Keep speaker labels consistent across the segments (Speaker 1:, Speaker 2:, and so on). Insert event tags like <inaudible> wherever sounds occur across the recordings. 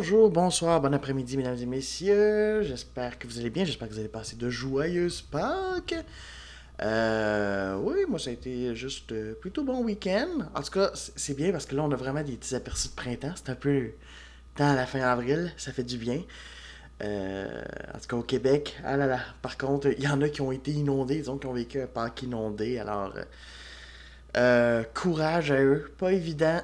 Speaker 1: Bonjour, bonsoir, bon après-midi, mesdames et messieurs. J'espère que vous allez bien. J'espère que vous allez passer de joyeuses Pâques. Euh, oui, moi, ça a été juste euh, plutôt bon week-end. En tout cas, c'est bien parce que là, on a vraiment des petits aperçus de printemps. C'est un peu dans la fin avril. Ça fait du bien. Euh, en tout cas, au Québec, ah là là. Par contre, il y en a qui ont été inondés, disons, qui ont vécu un Pâques inondé. Alors, courage à eux. Pas évident.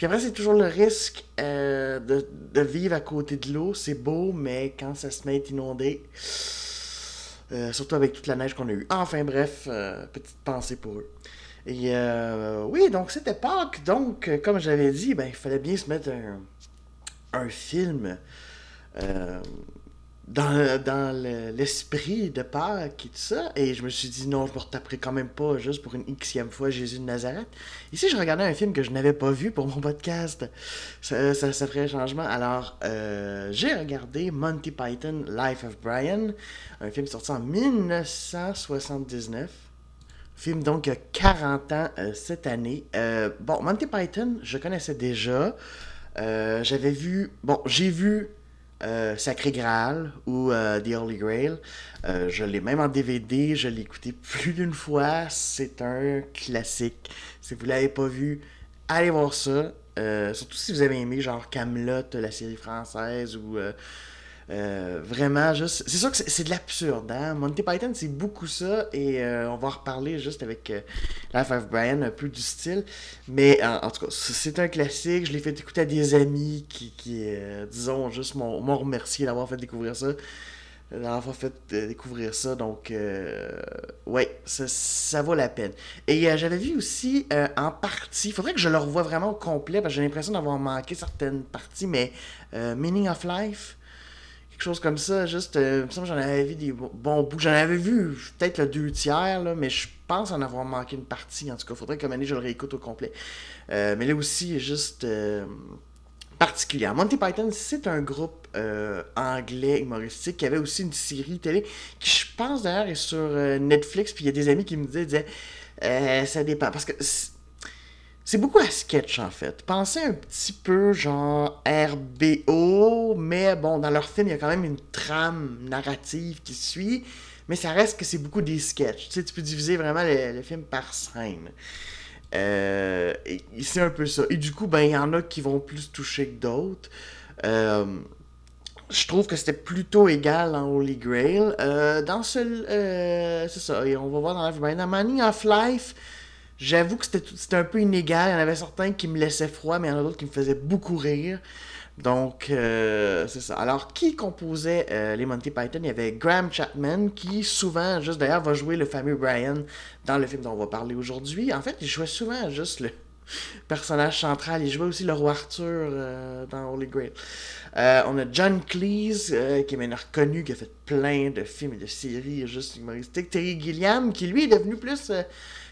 Speaker 1: Puis après, c'est toujours le risque euh, de, de vivre à côté de l'eau. C'est beau, mais quand ça se met à être inondé, euh, surtout avec toute la neige qu'on a eue. Enfin bref, euh, petite pensée pour eux. Et oui, donc c'était Pâques. Donc, comme j'avais dit, ben, il fallait bien se mettre un, un film dans, dans le- l'esprit de Pâques et tout ça. Et je me suis dit, non, je me retaperai quand même pas juste pour une xème fois Jésus de Nazareth. Ici, je regardais un film que je n'avais pas vu pour mon podcast. Ça, ça, ça ferait changement. Alors, euh, j'ai regardé Monty Python, Life of Brian, un film sorti en 1979. Film donc a 40 ans euh, cette année. Euh, bon, Monty Python, je connaissais déjà. J'avais vu. Bon, j'ai vu euh, Sacré Graal ou euh, The Holy Grail. Euh, je l'ai même en DVD, je l'ai écouté plus d'une fois. C'est un classique. Si vous l'avez pas vu, allez voir ça. Surtout si vous avez aimé genre Camelot, la série française ou euh, vraiment juste. C'est sûr que c'est de l'absurde, hein? Monty Python, c'est beaucoup ça et euh, on va en reparler juste avec euh, Life of Brian, un peu du style. Mais en, tout cas, c'est un classique. Je l'ai fait écouter à des amis qui, disons, juste m'ont remercié d'avoir fait découvrir ça. D'avoir fait découvrir ça. Donc, ouais, ça, ça vaut la peine. Et j'avais vu aussi en partie, faudrait que je le revoie vraiment au complet parce que j'ai l'impression d'avoir manqué certaines parties, mais Meaning of Life chose comme ça, juste, euh, j'en avais vu des bons bouts. J'en avais vu peut-être le deux tiers, là, mais je pense en avoir manqué une partie. En tout cas, faudrait que année je le réécoute au complet. Euh, mais là aussi, juste euh, particulier. Monty Python, c'est un groupe euh, anglais humoristique qui avait aussi une série télé qui, je pense d'ailleurs, est sur Netflix. Puis il y a des amis qui me disaient, disaient ça dépend. Parce que c'est- beaucoup à sketch en fait. Pensez un petit peu genre RBO, mais bon, dans leur film, il y a quand même une trame narrative qui suit, mais ça reste que c'est beaucoup des sketchs. Tu sais, tu peux diviser vraiment le, film par scène. Euh, c'est un peu ça. Et du coup, ben, il y en a qui vont plus toucher que d'autres. Euh, je trouve que c'était plutôt égal dans Holy Grail. Euh, dans ce. c'est ça. Et on va voir dans Brian. Dans Money of Life, j'avoue que c'était un peu inégal. Il y en avait certains qui me laissaient froid, mais il y en a d'autres qui me faisaient beaucoup rire. Donc, euh, c'est ça. Alors, qui composait euh, les Monty Python? Il y avait Graham Chapman, qui souvent, juste d'ailleurs, va jouer le fameux Brian dans le film dont on va parler aujourd'hui. En fait, il jouait souvent juste le <laughs> personnage central. Il jouait aussi le roi Arthur euh, dans Holy Grail. On a John Cleese, qui est maintenant reconnu, qui a fait plein de films et de séries juste humoristiques. Terry Gilliam, qui lui est devenu plus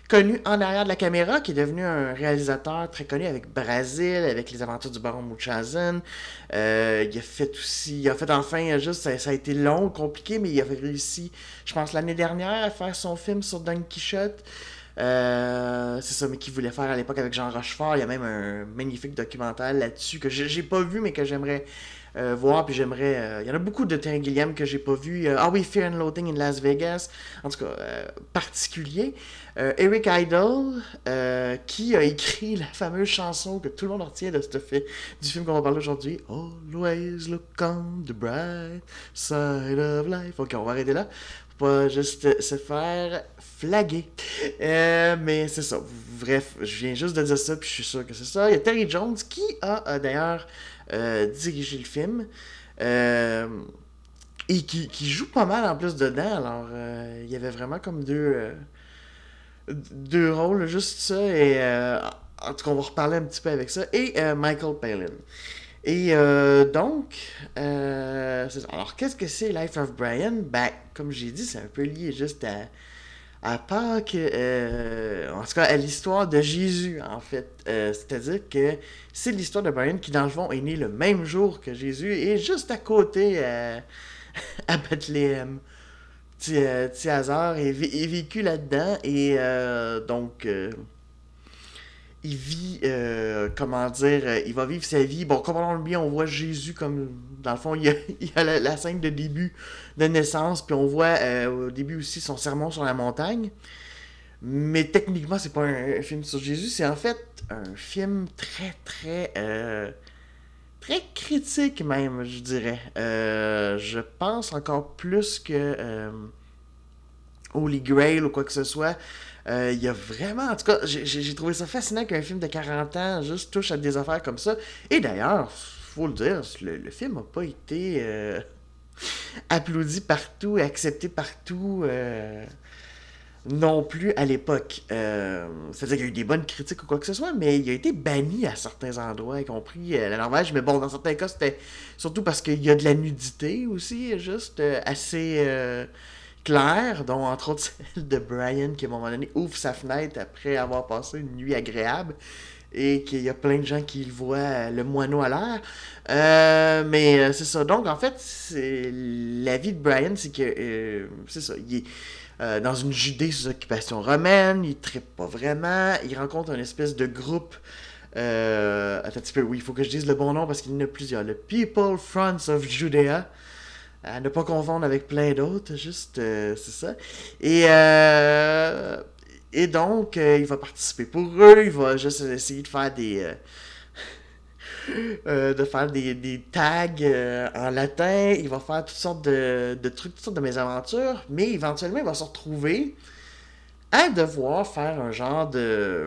Speaker 1: connu en arrière de la caméra, qui est devenu un réalisateur très connu avec Brasil, avec les aventures du baron Munchausen. Euh, il a fait aussi, il a fait enfin, juste, ça, a été long, compliqué, mais il a réussi, je pense, l'année dernière à faire son film sur Don Quichotte. Euh, c'est ça, mais qu'il voulait faire à l'époque avec Jean Rochefort. Il y a même un magnifique documentaire là-dessus que j'ai pas vu, mais que j'aimerais euh, voir. Puis j'aimerais. euh, il y en a beaucoup de Terry Gilliam que j'ai pas vu. Euh, ah oui, Fear and Loathing in Las Vegas. En tout cas, euh, particulier. Eric Idle, qui a écrit la fameuse chanson que tout le monde retient de ce fait, du film qu'on va parler aujourd'hui. Always look on the bright side of life. Ok, on va arrêter là. Pas juste se faire flaguer. Mais c'est ça. Bref, je viens juste de dire ça, puis je suis sûr que c'est ça. Il y a Terry Jones qui a d'ailleurs euh, dirigé le film. Euh, et qui, joue pas mal en plus dedans. Alors, euh, il y avait vraiment comme deux, deux rôles, juste ça. Et en tout cas, on va reparler un petit peu avec ça. Et Michael Palin. Et donc, alors qu'est-ce que c'est Life of Brian? Ben, comme j'ai dit, c'est un peu lié juste à, à Pâques, euh, en tout cas à l'histoire de Jésus, en fait. Euh, C'est-à-dire que c'est l'histoire de Brian qui, dans le fond, est né le même jour que Jésus et juste à côté euh, <laughs> à Bethléem. petit, petit hasard est, vé- est vécu là-dedans. Et donc, il vit, euh, comment dire, euh, il va vivre sa vie. Bon, comprenons-le bien, on voit Jésus comme, dans le fond, il y a, <laughs> la, scène de début de naissance, puis on voit euh, au début aussi son sermon sur la montagne. Mais techniquement, c'est pas un, un film sur Jésus, c'est en fait un film très, très, très critique même, je dirais. Je pense encore plus que Holy Grail ou quoi que ce soit. Euh, Il y a vraiment, en tout cas, j'ai- trouvé ça fascinant qu'un film de 40 ans juste touche à des affaires comme ça. Et d'ailleurs, faut le dire, le, film n'a pas été euh, applaudi partout, accepté partout. euh, non plus à l'époque. C'est-à-dire qu'il y a eu des bonnes critiques ou quoi que ce soit, mais il a été banni à certains endroits, y compris la Norvège. Mais bon, dans certains cas, c'était surtout parce qu'il y a de la nudité aussi, juste assez claire, dont entre autres <laughs> celle de Brian qui à un moment donné ouvre sa fenêtre après avoir passé une nuit agréable et qu'il y a plein de gens qui le voient euh, le moineau à l'air. Euh, mais euh, c'est ça. Donc, en fait, la vie de Brian, c'est que, c'est ça, il est dans une Judée sous occupation romaine, il ne pas vraiment, il rencontre une espèce de groupe. Attends un petit peu, oui, il faut que je dise le bon nom parce qu'il y en a plusieurs. Le People Fronts of Judea. À ne pas confondre avec plein d'autres, juste, euh, c'est ça. Et, euh, et donc, euh, il va participer pour eux, il va juste essayer de faire des. euh, <laughs> de faire des, des tags en latin, il va faire toutes sortes de, de trucs, toutes sortes de mésaventures, mais éventuellement, il va se retrouver à devoir faire un genre de.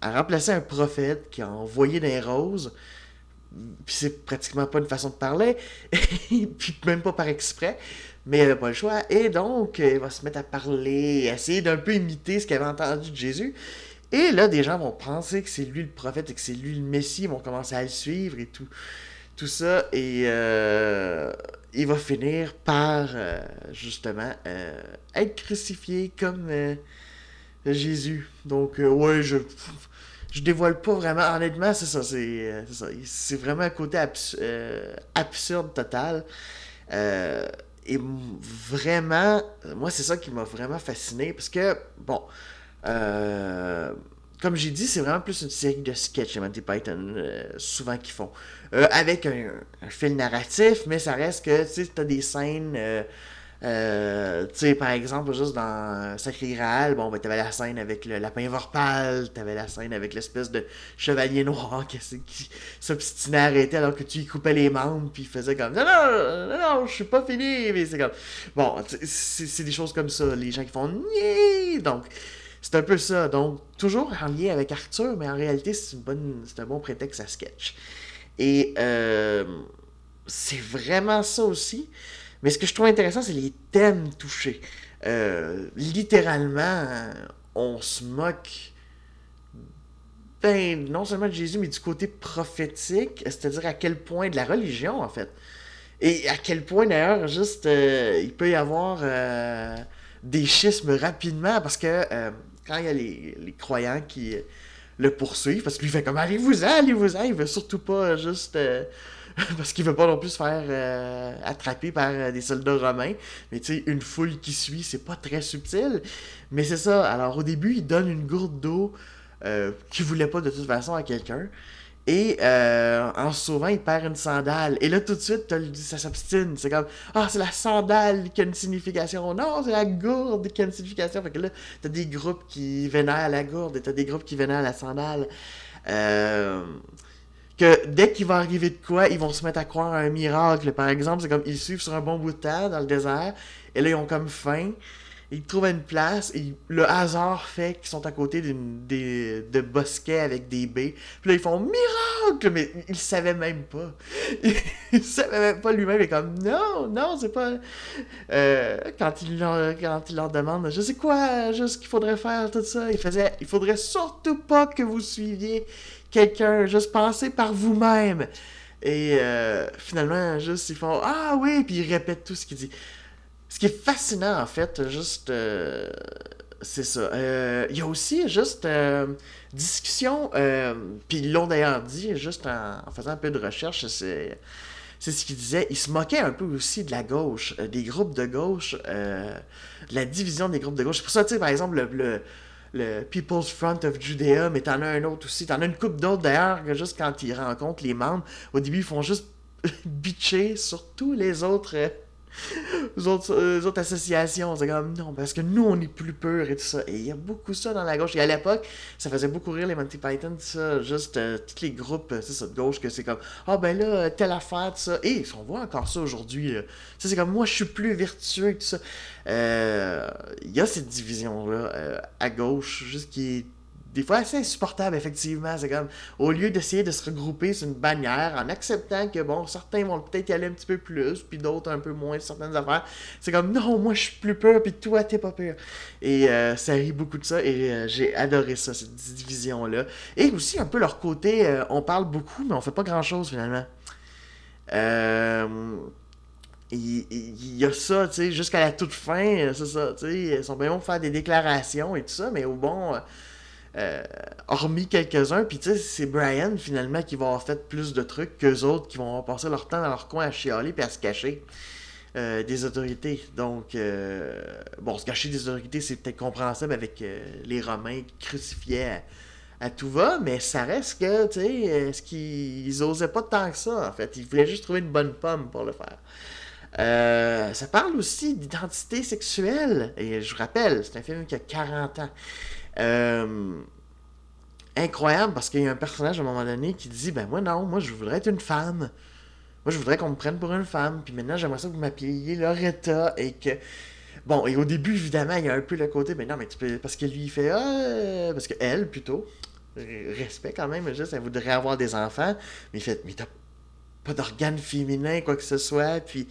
Speaker 1: à remplacer un prophète qui a envoyé des roses. Puis c'est pratiquement pas une façon de parler, <laughs> puis même pas par exprès, mais il avait pas le choix. Et donc, il va se mettre à parler, essayer d'un peu imiter ce qu'il avait entendu de Jésus. Et là, des gens vont penser que c'est lui le prophète et que c'est lui le Messie, ils vont commencer à le suivre et tout, tout ça. Et euh, il va finir par, euh, justement, euh, être crucifié comme Jésus. Donc, ouais, je, je dévoile pas vraiment. Honnêtement, c'est ça. C'est euh, c'est vraiment un côté euh, absurde total. Euh, et vraiment, moi, c'est ça qui m'a vraiment fasciné. Parce que, bon, comme j'ai dit, c'est vraiment plus une série de sketchs, Monty Python, souvent qu'ils font. Avec un, un fil narratif, mais ça reste que, tu sais, t'as des scènes. Euh, tu sais, par exemple, juste dans Sacré Graal, bon, ben, t'avais la scène avec le lapin vorpal, t'avais la scène avec l'espèce de chevalier noir <laughs> qui, qui s'obstinait à arrêter alors que tu lui coupais les membres, puis il faisait comme non, non, non, non, je suis pas fini, mais c'est comme. Bon, c'est des choses comme ça, les gens qui font Nyeh! Donc, c'est un peu ça. Donc, toujours en lien avec Arthur, mais en réalité, c'est un bon prétexte à sketch. Et euh, c'est vraiment ça aussi. Mais ce que je trouve intéressant, c'est les thèmes touchés. Euh, littéralement, on se moque ben, non seulement de Jésus, mais du côté prophétique, c'est-à-dire à quel point de la religion, en fait. Et à quel point, d'ailleurs, juste, euh, il peut y avoir euh, des schismes rapidement, parce que quand il y a les, les croyants qui le poursuivent, parce que lui fait comme allez-vous-en, allez-vous-en, il veut surtout pas juste. <laughs> parce qu'il veut pas non plus se faire euh, attraper par euh, des soldats romains. Mais tu sais, une foule qui suit, c'est pas très subtil. Mais c'est ça. Alors au début, il donne une gourde d'eau euh, qu'il voulait pas de toute façon à quelqu'un. Et euh, en se sauvant, il perd une sandale. Et là, tout de suite, ça s'obstine. C'est comme Ah, c'est la sandale qui a une signification. Non, c'est la gourde qui a une signification. Fait que là, t'as des groupes qui vénèrent la gourde et t'as des groupes qui vénèrent la sandale. Euh, que dès qu'il va arriver de quoi, ils vont se mettre à croire à un miracle. Par exemple, c'est comme ils suivent sur un bon bout de dans le désert, et là ils ont comme faim, ils trouvent une place, et le hasard fait qu'ils sont à côté d'une des de bosquets avec des baies. Puis là ils font miracle, mais il savait même pas. <laughs> il savait même pas lui-même, est comme non, non, c'est pas. Euh, quand il leur, quand leur demande, je sais quoi, juste qu'il faudrait faire tout ça, il faisait, il faudrait surtout pas que vous suiviez quelqu'un, juste pensez par vous-même. Et euh, finalement, juste, ils font Ah oui, puis ils répètent tout ce qu'il dit. Ce qui est fascinant, en fait, juste. euh, c'est ça. Euh, Il y a aussi juste discussion, puis ils l'ont d'ailleurs dit, juste en, faisant un peu de recherche, c'est. c'est ce qu'il disait. Il se moquait un peu aussi de la gauche, des groupes de gauche, de la division des groupes de gauche. C'est pour ça, tu sais, par exemple, le, le, le, People's Front of Judea, mais t'en as un autre aussi. T'en as une coupe d'autres d'ailleurs, que juste quand ils rencontrent les membres, au début, ils font juste <laughs> bitcher sur tous les autres. Euh, euh, autres, associations. C'est comme non, parce que nous, on est plus pur et tout ça. Et il y a beaucoup ça dans la gauche. Et à l'époque, ça faisait beaucoup rire les Monty Python, ça. Juste euh, tous les groupes, ça, de gauche, que c'est comme ah ben là, telle affaire, tout ça. Et on voit encore ça aujourd'hui. Ça, c'est comme moi, je suis plus vertueux et tout ça. Il y a cette division-là à gauche, juste qui est des fois assez insupportable, effectivement. C'est comme, au lieu d'essayer de se regrouper sur une bannière en acceptant que, bon, certains vont peut-être y aller un petit peu plus, puis d'autres un peu moins, certaines affaires, c'est comme, non, moi je suis plus peur, puis toi t'es pas peur. Et euh, ça rit beaucoup de ça, et euh, j'ai adoré ça, cette division-là. Et aussi, un peu leur côté, euh, on parle beaucoup, mais on fait pas grand-chose finalement. Il, y a ça, tu sais, jusqu'à la toute fin, c'est ça, tu sais, ils sont bien bons pour faire des déclarations et tout ça, mais au bon, euh, hormis quelques-uns. Puis tu sais, c'est Brian finalement qui va avoir fait plus de trucs qu'eux autres qui vont passer leur temps dans leur coin à chialer puis à se cacher. Euh, des autorités. Donc, euh, bon, se cacher des autorités, c'est peut-être compréhensible avec les Romains qui crucifiaient à, tout va, mais ça reste que, tu sais, ce qu'ils osaient pas tant que ça, en fait. Ils voulaient juste trouver une bonne pomme pour le faire. Ça parle aussi d'identité sexuelle. Et je vous rappelle, c'est un film qui a 40 ans. Euh, incroyable parce qu'il y a un personnage à un moment donné qui dit Ben, moi, non, moi, je voudrais être une femme. Moi, je voudrais qu'on me prenne pour une femme. Puis maintenant, j'aimerais ça que vous m'appeliez Loretta et que. Bon, et au début, évidemment, il y a un peu le côté, mais non, mais tu peux. Parce que lui, il fait. Ah, parce que elle, plutôt. Respect quand même, juste, elle voudrait avoir des enfants. Mais il fait, mais t'as pas d'organes féminin, quoi que ce soit. Puis.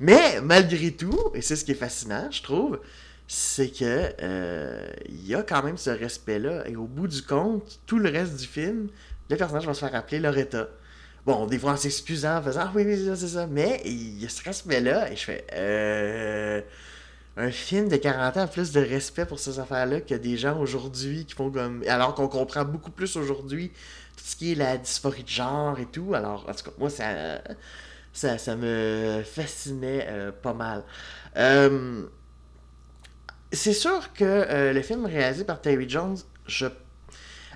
Speaker 1: Mais, malgré tout, et c'est ce qui est fascinant, je trouve, c'est que euh, il y a quand même ce respect-là. Et au bout du compte, tout le reste du film, le personnage va se faire appeler Loretta. Bon, des fois en s'excusant, en faisant Ah oui, oui, c'est ça. Mais il y a ce respect-là. Et je fais euh, Un film de 40 ans a plus de respect pour ces affaires-là que des gens aujourd'hui qui font comme. Alors qu'on comprend beaucoup plus aujourd'hui tout ce qui est la dysphorie de genre et tout. Alors, en tout cas, moi, ça, ça, ça me fascinait euh, pas mal. Euh, c'est sûr que euh, le film réalisé par Terry Jones, je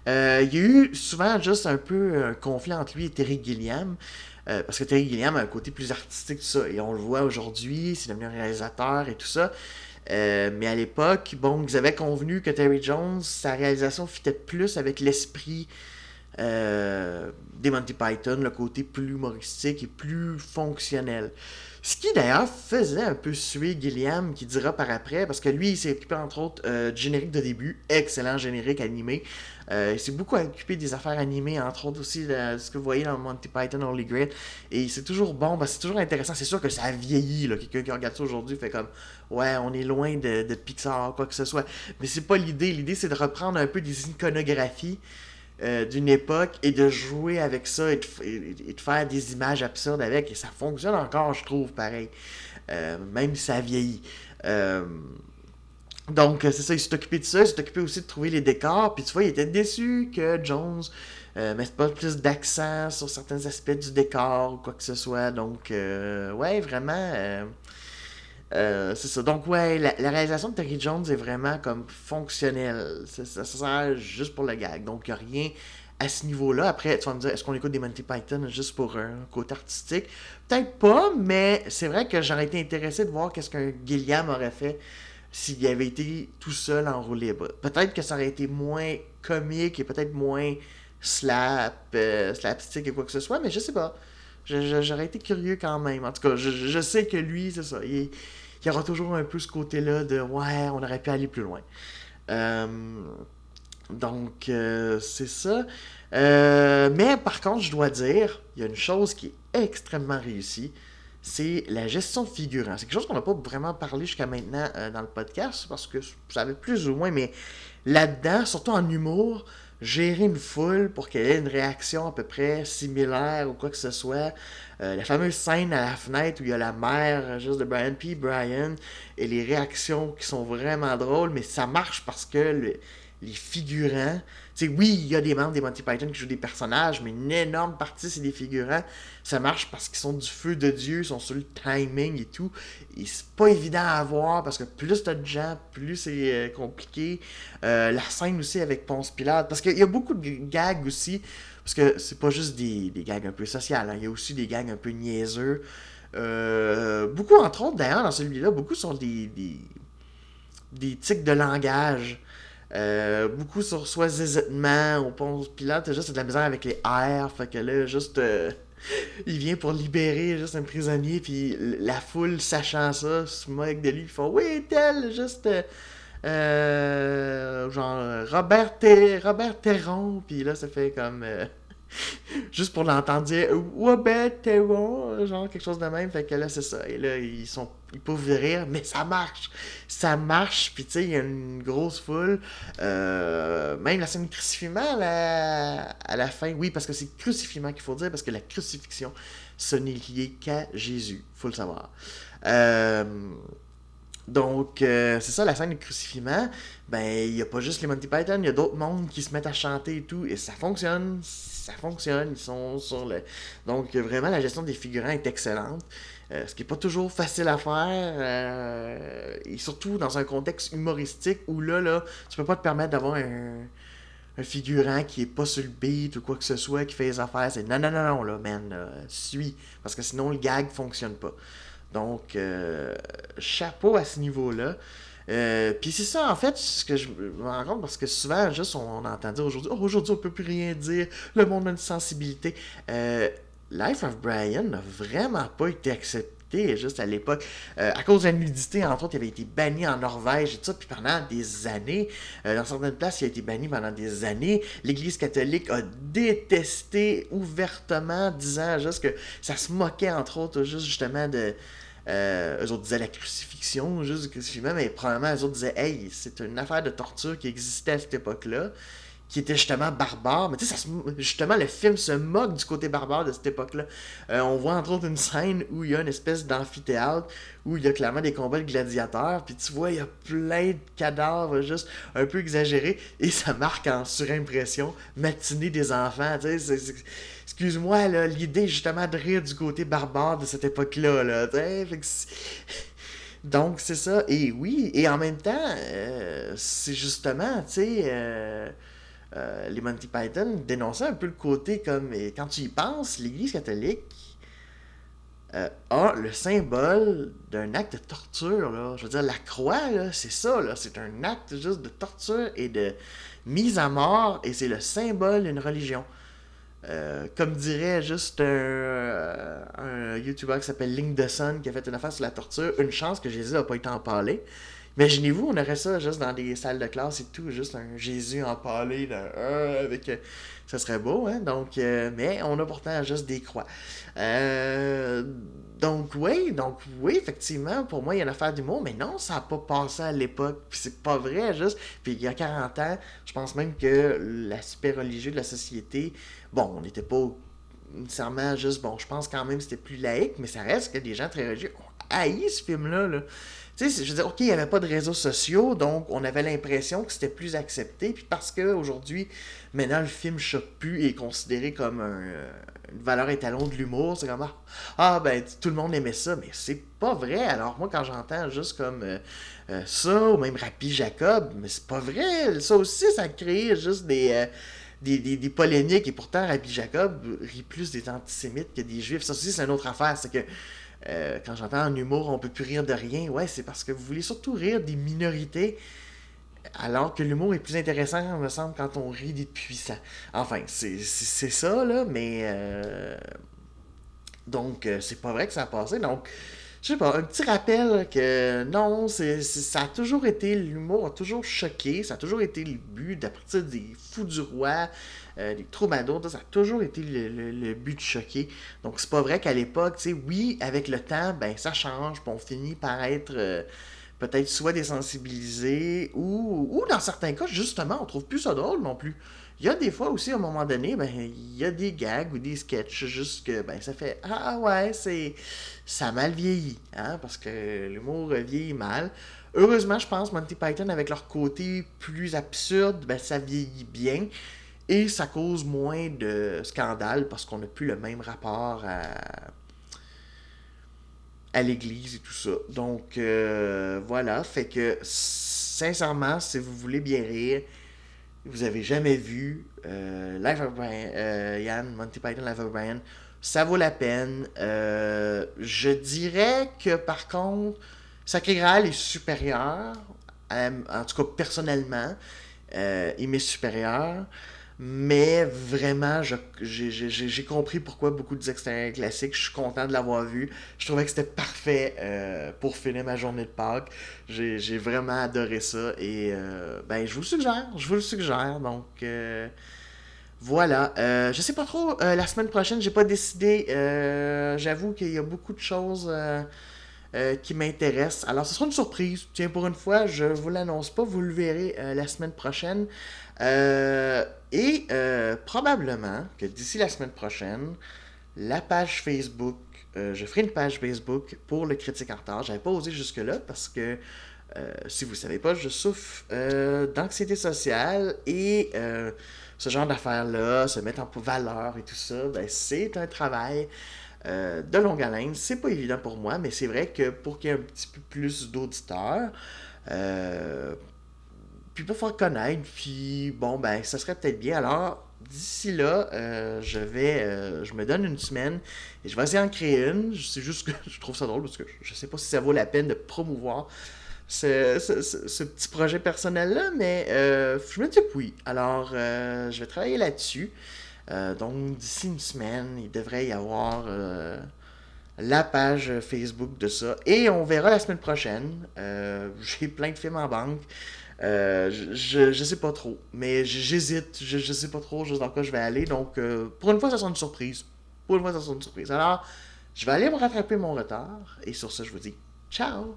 Speaker 1: euh, il y a eu souvent juste un peu un conflit entre lui et Terry Gilliam. Parce que Terry Gilliam a un côté plus artistique, tout ça. Et on le voit aujourd'hui, c'est devenu un réalisateur et tout ça. mais à l'époque, bon, ils avaient convenu que Terry Jones, sa réalisation fitait plus avec l'esprit des Monty Python, le côté plus humoristique et plus fonctionnel. Ce qui d'ailleurs faisait un peu suer Gilliam, qui dira par après, parce que lui, il s'est occupé entre autres euh, du générique de début, excellent générique animé. Euh, il s'est beaucoup occupé des affaires animées, entre autres aussi ce que vous voyez dans Monty Python Holy Grail. Et c'est toujours bon, c'est toujours intéressant. C'est sûr que ça a vieilli. Quelqu'un qui regarde ça aujourd'hui fait comme Ouais, on est loin de, de Pixar, quoi que ce soit. Mais c'est pas l'idée. L'idée, c'est de reprendre un peu des iconographies. Euh, d'une époque et de jouer avec ça et de, faire des images absurdes avec. Et ça fonctionne encore, je trouve, pareil. Euh, même si ça vieillit. Euh, donc, c'est ça, il s'est occupé de ça. Il s'est occupé aussi de trouver les décors. Puis tu vois, il était déçu que Jones mette pas plus d'accent sur certains aspects du décor ou quoi que ce soit. Donc, ouais, vraiment euh, c'est ça. Donc, ouais, la, réalisation de Terry Jones est vraiment comme fonctionnelle. Ça, sert juste pour le gag. Donc, il n'y a rien à ce niveau-là. Après, tu vas me dire, est-ce qu'on écoute des Monty Python juste pour un côté artistique? Peut-être pas, mais c'est vrai que j'aurais été intéressé de voir qu'est-ce qu'un Gilliam aurait fait s'il avait été tout seul en. Peut-être que ça aurait été moins comique et peut-être moins slap, euh, slapstick et quoi que ce soit, mais je sais pas. J'aurais été curieux quand même. En tout cas, je, sais que lui, c'est ça. Il y aura toujours un peu ce côté-là de ouais, on aurait pu aller plus loin. Euh, donc, euh, c'est ça. Euh, mais par contre, je dois dire, il y a une chose qui est extrêmement réussie, c'est la gestion de. C'est quelque chose qu'on n'a pas vraiment parlé jusqu'à maintenant dans le podcast, parce que ça avait plus ou moins, mais là-dedans, surtout en humour, gérer une foule pour qu'elle ait une réaction à peu près similaire ou quoi que ce soit. Euh, la fameuse scène à la fenêtre où il y a la mère euh, juste de Brian P. Brian et les réactions qui sont vraiment drôles, mais ça marche parce que les figurants. Sais, oui, il y a des membres des Monty Python qui jouent des personnages, mais une énorme partie, c'est des figurants. Ça marche parce qu'ils sont du feu de Dieu, ils sont sur le timing et tout. Et c'est pas évident à voir parce que plus t'as de gens, plus c'est euh, compliqué. Euh, la scène aussi avec Ponce Pilate, parce qu'il y a beaucoup de gags aussi, parce que c'est pas juste des, gags un peu sociales, hein. il y a aussi des gags un peu niaiseux. Euh, beaucoup, entre autres, d'ailleurs, dans celui-là, beaucoup sont des, des, des tics de langage. Euh, beaucoup sur soit zézitement ou Ponce Pilate, juste de la misère avec les airs, fait que là, juste. Euh, <laughs> il vient pour libérer juste un prisonnier, puis la foule, sachant ça, se moque de lui, ils font Oui, tel, juste. Euh, genre, Robert, Robert Terron, puis là, ça fait comme. <laughs> juste pour l'entendre dire ouais t'es bon genre quelque chose de même. Fait que là c'est ça. Et là ils sont ils peuvent rire mais ça marche. Ça marche puis tu sais il y a une grosse foule. Euh, même la scène crucifiement à la fin oui parce que c'est crucifiement qu'il faut dire parce que la crucifixion ce n'est lié qu'à Jésus faut le savoir. Euh, donc, euh, c'est ça, la scène de crucifiement. Ben, il n'y a pas juste les Monty Python, il y a d'autres mondes qui se mettent à chanter et tout, et ça fonctionne ça fonctionne, ils sont sur le... Donc vraiment, la gestion des figurants est excellente. Euh, ce qui n'est pas toujours facile à faire, euh, et surtout dans un contexte humoristique où là, là tu peux pas te permettre d'avoir un, figurant qui est pas sur le beat ou quoi que ce soit, qui fait les affaires. C'est non, non, non, non, là, man, suis. Parce que sinon, le gag fonctionne pas. Donc, euh, chapeau à ce niveau-là. Euh, puis c'est ça, en fait, ce que je me rends compte, parce que souvent, juste, on, entend dire aujourd'hui, oh, aujourd'hui, on peut plus rien dire, le monde a une sensibilité. Euh, Life of Brian n'a vraiment pas été accepté juste à l'époque. Euh, à cause de la nudité, entre autres, il avait été banni en Norvège et tout ça, puis pendant des années, dans certaines places, il a été banni pendant des années. L'Église catholique a détesté ouvertement, disant juste que ça se moquait, entre autres, juste justement de euh, eux autres disaient la crucifixion, juste crucifixion, mais probablement eux autres disaient Hey, c'est une affaire de torture qui existait à cette époque-là, qui était justement barbare. Mais tu sais, justement, le film se moque du côté barbare de cette époque-là. Euh, on voit entre autres une scène où il y a une espèce d'amphithéâtre, où il y a clairement des combats de gladiateurs, puis tu vois, il y a plein de cadavres juste un peu exagérés, et ça marque en surimpression matinée des enfants. Tu sais, c'est excuse-moi, l'idée justement de rire du côté barbare de cette époque-là. Là, Donc, c'est ça. Et oui, et en même temps, euh, c'est justement, tu sais, euh, euh, les Monty Python dénonçaient un peu le côté comme, quand tu y penses, l'Église catholique a le symbole d'un acte de torture. Là. Je veux dire, la croix, c'est ça. C'est un acte juste de torture et de mise à mort, et c'est le symbole d'une religion. Euh, comme dirait juste un, euh, un YouTuber qui s'appelle Link qui a fait une affaire sur la torture, une chance que Jésus n'a pas été empalé. Imaginez-vous, on aurait ça juste dans des salles de classe et tout, juste un Jésus empalé euh, avec. ça serait beau, hein? Donc, mais on a pourtant juste des croix. donc, oui, donc, oui, effectivement, pour moi, il y a une affaire d'humour, mais non, ça n'a pas passé à l'époque. Puis c'est pas vrai, juste. Puis il y a 40 ans, je pense même que l'aspect religieux de la société Bon, on n'était pas nécessairement juste, bon, je pense quand même que c'était plus laïque, mais ça reste que des gens très religieux ont haï ce film-là. Là. Tu sais, je veux dire, OK, il n'y avait pas de réseaux sociaux, donc on avait l'impression que c'était plus accepté. Puis parce qu'aujourd'hui, maintenant, le film choque plus est considéré comme euh, une valeur étalon de l'humour, c'est comme, ah, ah, ben, tout le monde aimait ça, mais c'est pas vrai. Alors, moi, quand j'entends juste comme euh, euh, ça, ou même Rappy Jacob, mais c'est pas vrai. Ça aussi, ça crée juste des des, polémiques, et pourtant Rabbi Jacob rit plus des antisémites que des juifs. Ça aussi, c'est une autre affaire. C'est que euh, quand j'entends en humour, on peut plus rire de rien. Ouais, c'est parce que vous voulez surtout rire des minorités. Alors que l'humour est plus intéressant, me semble, quand on rit des puissants. Enfin, c'est ça, là, mais. Euh, donc, euh, c'est pas vrai que ça a passé. Donc, je sais pas, un petit rappel que non, ça a toujours été, l'humour a toujours choqué, ça a toujours été le but, d'à des fous du roi, euh, des troubadours, ça a toujours été le, but de choquer. Donc c'est pas vrai qu'à l'époque, tu sais, oui, avec le temps, ben ça change, puis on finit par être euh, peut-être soit désensibilisé, ou, ou dans certains cas, justement, on trouve plus ça drôle non plus. Il y a des fois aussi, à un moment donné, ben, il y a des gags ou des sketchs, juste que ben, ça fait Ah ouais, c'est ça a mal vieilli, hein, parce que l'humour vieillit mal. Heureusement, je pense, Monty Python, avec leur côté plus absurde, ben, ça vieillit bien. Et ça cause moins de scandales parce qu'on n'a plus le même rapport à, à l'église et tout ça. Donc, euh, voilà. Fait que, sincèrement, si vous voulez bien rire, vous avez jamais vu euh, Brian, euh, Yann, Monty Python Life of Brian, ça vaut la peine. Euh, je dirais que par contre, Sacré Graal est supérieur, en tout cas personnellement, il m'est supérieur. Mais vraiment, j'ai compris pourquoi beaucoup de extérieurs classiques. Je suis content de l'avoir vu. Je trouvais que c'était parfait euh, pour finir ma journée de Pâques. J'ai vraiment adoré ça. Et euh, ben, je vous le suggère. Je vous le suggère. Donc, euh, voilà. je sais pas trop. la semaine prochaine, j'ai pas décidé. J'avoue qu'il y a beaucoup de choses. Qui m'intéressent. Alors, ce sera une surprise. Tiens, pour une fois, je vous l'annonce pas, vous le verrez la semaine prochaine. Euh, et euh, probablement que d'ici la semaine prochaine, la page Facebook, euh, je ferai une page Facebook pour le critique en retard. J'avais pas osé jusque-là parce que, si vous ne savez pas, je souffre d'anxiété sociale et ce genre d'affaires-là, se mettre en valeur et tout ça, ben, c'est un travail. De longue haleine, c'est pas évident pour moi, mais c'est vrai que pour qu'il y ait un petit peu plus d'auditeurs, puis pour faire connaître, puis bon, ben, ça serait peut-être bien. Alors, d'ici là, euh, je vais, euh, je me donne une semaine et je vais essayer d'en créer une. C'est juste que <laughs> je trouve ça drôle parce que je sais pas si ça vaut la peine de promouvoir ce, petit projet personnel-là, mais euh, je me dis oui. Alors, je vais travailler là-dessus. Donc, d'ici une semaine, il devrait y avoir la page Facebook de ça. Et on verra la semaine prochaine. <laughs> J'ai plein de films en banque. Euh, je, je sais pas trop, mais j'hésite, je, je sais pas trop juste dans quoi je vais aller. Donc, euh, pour une fois, ça sera une surprise. Pour une fois, ça sera une surprise. Alors, je vais aller me rattraper mon retard. Et sur ce, je vous dis ciao!